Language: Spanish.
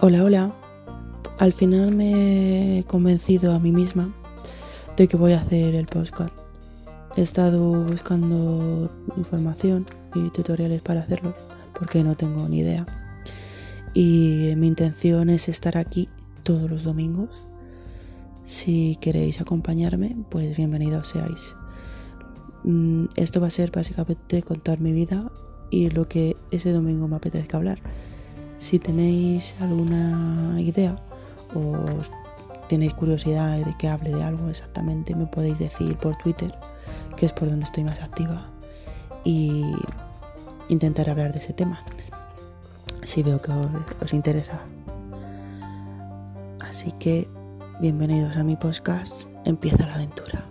Hola, hola. Al final me he convencido a mí misma de que voy a hacer el podcast. He estado buscando información y tutoriales para hacerlo porque no tengo ni idea. Y mi intención es estar aquí todos los domingos. Si queréis acompañarme, pues bienvenidos seáis. Mm, esto va a ser básicamente contar mi vida y lo que ese domingo me apetezca hablar. Si tenéis alguna idea o tenéis curiosidad de que hable de algo exactamente, me podéis decir por Twitter, que es por donde estoy más activa, y intentar hablar de ese tema. Si veo que os, interesa. Así que, bienvenidos a mi podcast. Empieza la aventura.